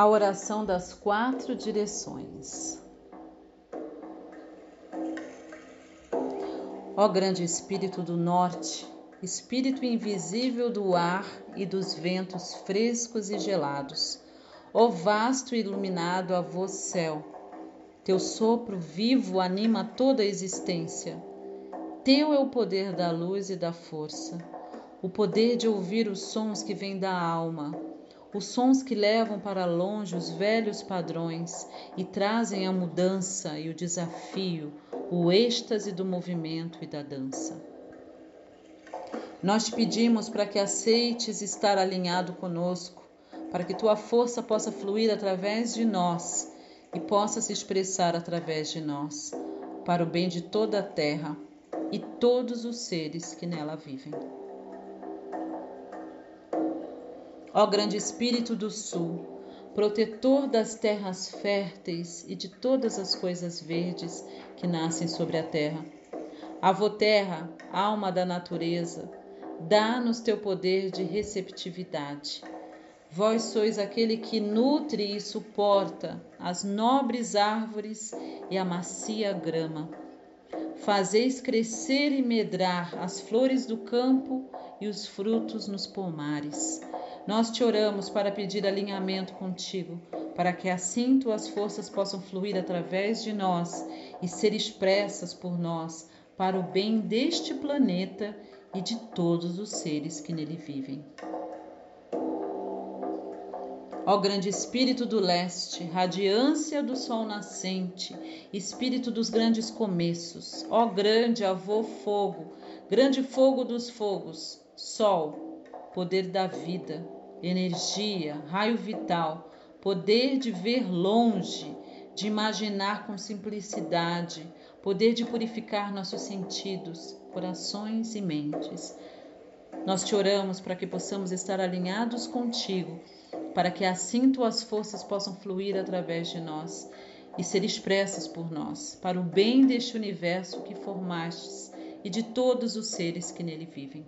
A oração das quatro direções. Ó grande Espírito do Norte, Espírito invisível do ar e dos ventos frescos e gelados, ó vasto e iluminado avô céu, teu sopro vivo anima toda a existência. Teu é o poder da luz e da força, o poder de ouvir os sons que vêm da alma os sons que levam para longe os velhos padrões e trazem a mudança e o desafio, o êxtase do movimento e da dança. Nós te pedimos para que aceites estar alinhado conosco, para que tua força possa fluir através de nós e possa se expressar através de nós, para o bem de toda a terra e todos os seres que nela vivem. Ó grande Espírito do Sul, protetor das terras férteis e de todas as coisas verdes que nascem sobre a terra. Avô Terra, alma da natureza, dá-nos teu poder de receptividade. Vós sois aquele que nutre e suporta as nobres árvores e a macia grama. Fazeis crescer e medrar as flores do campo e os frutos nos pomares. Nós te oramos para pedir alinhamento contigo, para que assim tuas forças possam fluir através de nós e ser expressas por nós para o bem deste planeta e de todos os seres que nele vivem. Ó grande Espírito do Leste, radiância do Sol nascente, Espírito dos grandes começos, ó grande avô fogo, grande fogo dos fogos, Sol, poder da vida, energia, raio vital, poder de ver longe, de imaginar com simplicidade, poder de purificar nossos sentidos, corações e mentes. Nós te oramos para que possamos estar alinhados contigo, para que assim tuas forças possam fluir através de nós e ser expressas por nós, para o bem deste universo que formastes e de todos os seres que nele vivem.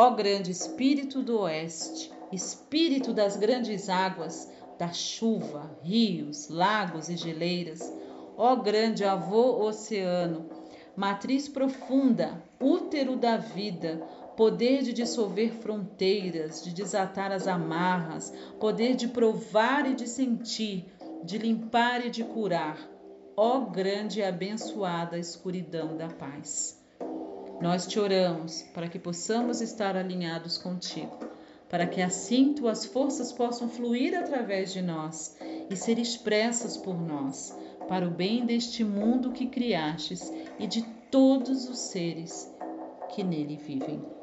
Ó grande Espírito do Oeste, Espírito das grandes águas, da chuva, rios, lagos e geleiras, ó grande avô oceano, matriz profunda, útero da vida, poder de dissolver fronteiras, de desatar as amarras, poder de provar e de sentir, de limpar e de curar, ó grande e abençoada escuridão da paz. Nós te oramos para que possamos estar alinhados contigo, para que assim tuas forças possam fluir através de nós e ser expressas por nós, para o bem deste mundo que criastes e de todos os seres que nele vivem.